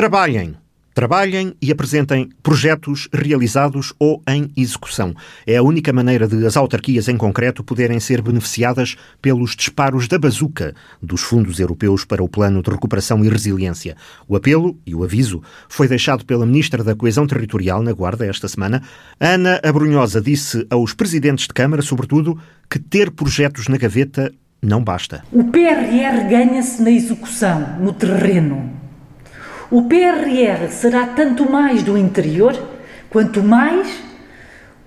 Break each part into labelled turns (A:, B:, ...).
A: Trabalhem. Trabalhem e apresentem projetos realizados ou em execução. É a única maneira de as autarquias em concreto poderem ser beneficiadas pelos disparos da bazuca dos fundos europeus para o Plano de Recuperação e Resiliência. O apelo e o aviso foi deixado pela Ministra da Coesão Territorial na Guarda esta semana. Ana Abrunhosa disse aos presidentes de Câmara, sobretudo, que ter projetos na gaveta não basta.
B: O PRR ganha-se na execução, no terreno. O PRR será tanto mais do interior, quanto mais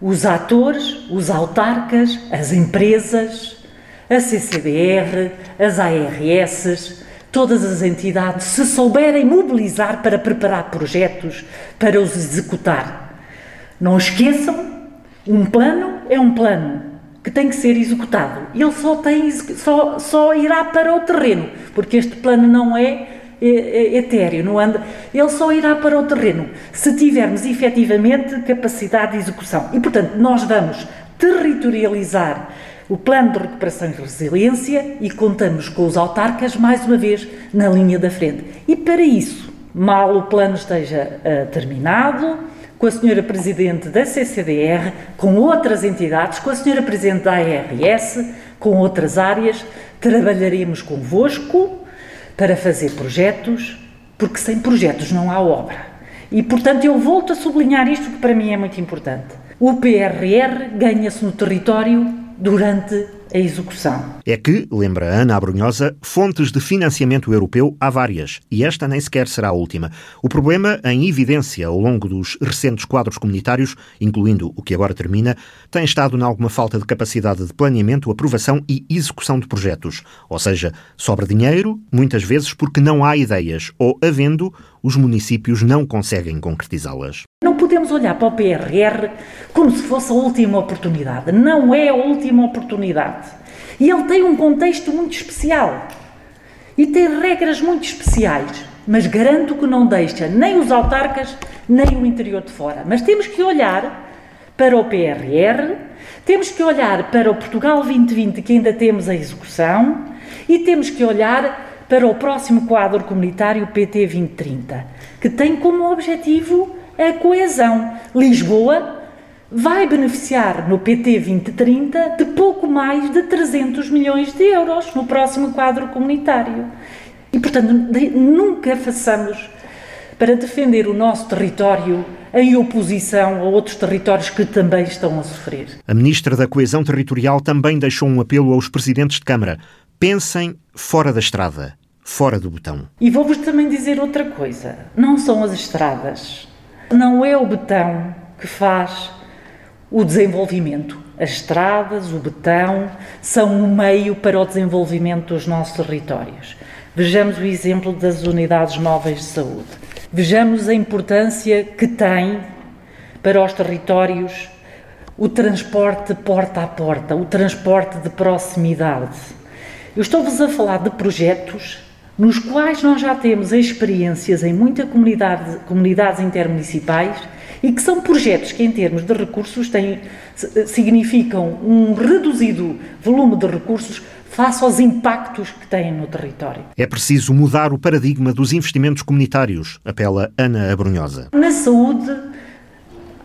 B: os atores, os autarcas, as empresas, a CCBR, as ARS, todas as entidades se souberem mobilizar para preparar projetos, para os executar. Não esqueçam, um plano é um plano que tem que ser executado. Ele só, tem, só, só irá para o terreno, porque este plano não é etéreo, não anda, ele só irá para o terreno se tivermos efetivamente capacidade de execução. E, portanto, nós vamos territorializar o plano de recuperação e resiliência e contamos com os autarcas, mais uma vez, na linha da frente. E para isso, mal o plano esteja uh, terminado, com a senhora Presidente da CCDR, com outras entidades, com a senhora Presidente da ARS, com outras áreas, trabalharemos convosco para fazer projetos, porque sem projetos não há obra. E, portanto, eu volto a sublinhar isto que para mim é muito importante. O PRR ganha-se no território durante a execução.
A: É que, lembra Ana Abrunhosa, fontes de financiamento europeu há várias, e esta nem sequer será a última. O problema, em evidência ao longo dos recentes quadros comunitários, incluindo o que agora termina, tem estado na alguma falta de capacidade de planeamento, aprovação e execução de projetos. Ou seja, sobra dinheiro, muitas vezes porque não há ideias, ou, havendo, os municípios não conseguem concretizá-las.
B: Não podemos olhar para o PRR como se fosse a última oportunidade. Não é a última oportunidade. E ele tem um contexto muito especial. E tem regras muito especiais. Mas garanto que não deixa nem os autarcas, nem o interior de fora. Mas temos que olhar para o PRR, temos que olhar para o Portugal 2020, que ainda temos a execução, e temos que olhar para o próximo quadro comunitário PT 2030, que tem como objetivo a coesão. Lisboa vai beneficiar no PT 2030 de pouco mais de 300 milhões de euros no próximo quadro comunitário. E, portanto, nunca façamos para defender o nosso território em oposição a outros territórios que também estão a sofrer.
A: A Ministra da Coesão Territorial também deixou um apelo aos presidentes de Câmara. Pensem fora da estrada, fora do botão.
B: E vou-vos também dizer outra coisa: não são as estradas, não é o betão que faz o desenvolvimento. As estradas, o betão, são um meio para o desenvolvimento dos nossos territórios. Vejamos o exemplo das unidades móveis de saúde. Vejamos a importância que tem para os territórios o transporte porta a porta, o transporte de proximidade. Eu estou-vos a falar de projetos nos quais nós já temos experiências em muitas comunidade, comunidades intermunicipais e que são projetos que, em termos de recursos, têm, significam um reduzido volume de recursos face aos impactos que têm no território.
A: É preciso mudar o paradigma dos investimentos comunitários, apela Ana Abrunhosa.
B: Na saúde,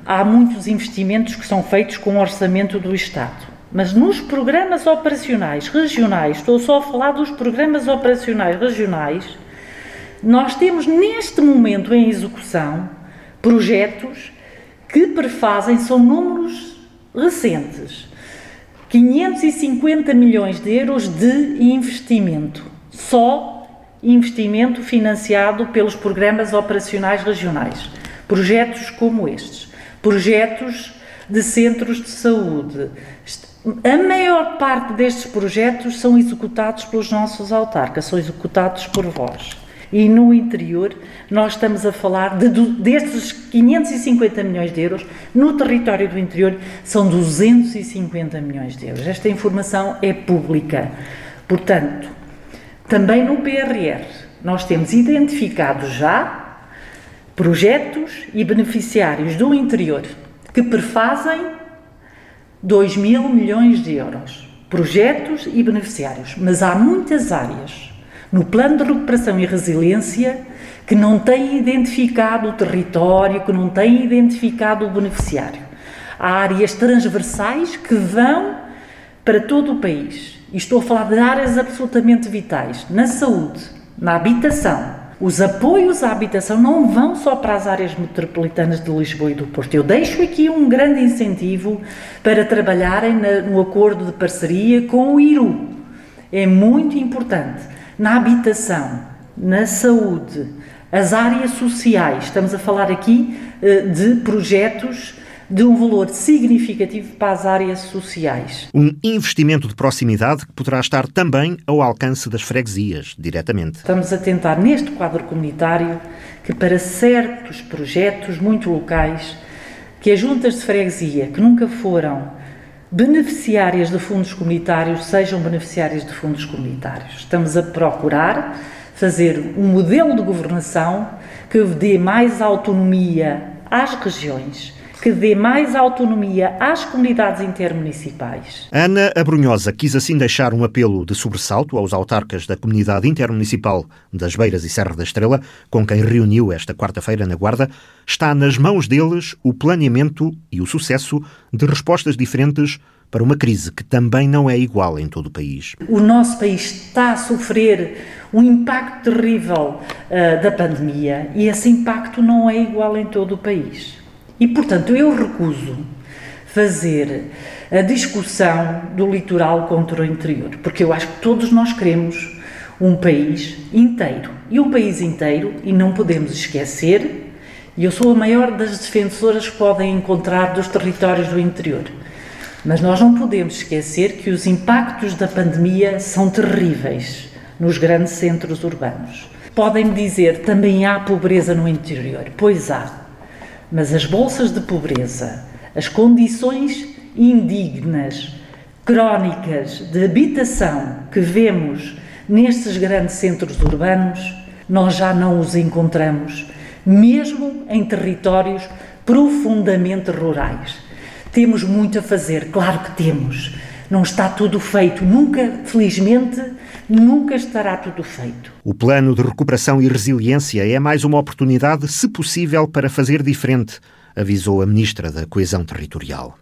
B: há muitos investimentos que são feitos com o orçamento do Estado. Mas nos programas operacionais regionais, estou só a falar dos programas operacionais regionais, nós temos neste momento em execução projetos que prefazem, são números recentes, 550 milhões de euros de investimento, só investimento financiado pelos programas operacionais regionais. Projetos como estes, projetos de centros de saúde, a maior parte destes projetos são executados pelos nossos autarcas, são executados por vós. E no interior, nós estamos a falar de, destes 550 milhões de euros, no território do interior são 250 milhões de euros. Esta informação é pública. Portanto, também no PRR, nós temos identificado já projetos e beneficiários do interior que prefazem 2 mil milhões de euros, projetos e beneficiários, mas há muitas áreas no plano de recuperação e resiliência que não têm identificado o território, que não têm identificado o beneficiário. Há áreas transversais que vão para todo o país. E estou a falar de áreas absolutamente vitais na saúde, na habitação. Os apoios à habitação não vão só para as áreas metropolitanas de Lisboa e do Porto. Eu deixo aqui um grande incentivo para trabalharem no acordo de parceria com o IRU. É muito importante. Na habitação, na saúde, as áreas sociais. Estamos a falar aqui eh, de projetos de um valor significativo para as áreas sociais.
A: Um investimento de proximidade que poderá estar também ao alcance das freguesias, diretamente.
B: Estamos a tentar, neste quadro comunitário, que para certos projetos muito locais, que as juntas de freguesia, que nunca foram beneficiárias de fundos comunitários, sejam beneficiárias de fundos comunitários. Estamos a procurar fazer um modelo de governação que dê mais autonomia às regiões, que dê mais autonomia às comunidades intermunicipais.
A: Ana Abrunhosa quis assim deixar um apelo de sobressalto aos autarcas da comunidade intermunicipal das Beiras e Serra da Estrela, com quem reuniu esta quarta-feira na Guarda. Está nas mãos deles o planeamento e o sucesso de respostas diferentes para uma crise que também não é igual em todo o país.
B: O nosso país está a sofrer um impacto terrível uh, da pandemia e esse impacto não é igual em todo o país. E, portanto, eu recuso fazer a discussão do litoral contra o interior, porque eu acho que todos nós queremos um país inteiro. E um país inteiro, e não podemos esquecer, e eu sou a maior das defensoras que podem encontrar dos territórios do interior. Mas nós não podemos esquecer que os impactos da pandemia são terríveis nos grandes centros urbanos. Podem-me dizer também há pobreza no interior. Pois há. Mas as bolsas de pobreza, as condições indignas, crónicas de habitação que vemos nestes grandes centros urbanos, nós já não os encontramos, mesmo em territórios profundamente rurais. Temos muito a fazer, claro que temos. Não está tudo feito. Nunca, felizmente, nunca estará tudo feito.
A: O plano de recuperação e resiliência é mais uma oportunidade, se possível, para fazer diferente, avisou a Ministra da Coesão Territorial.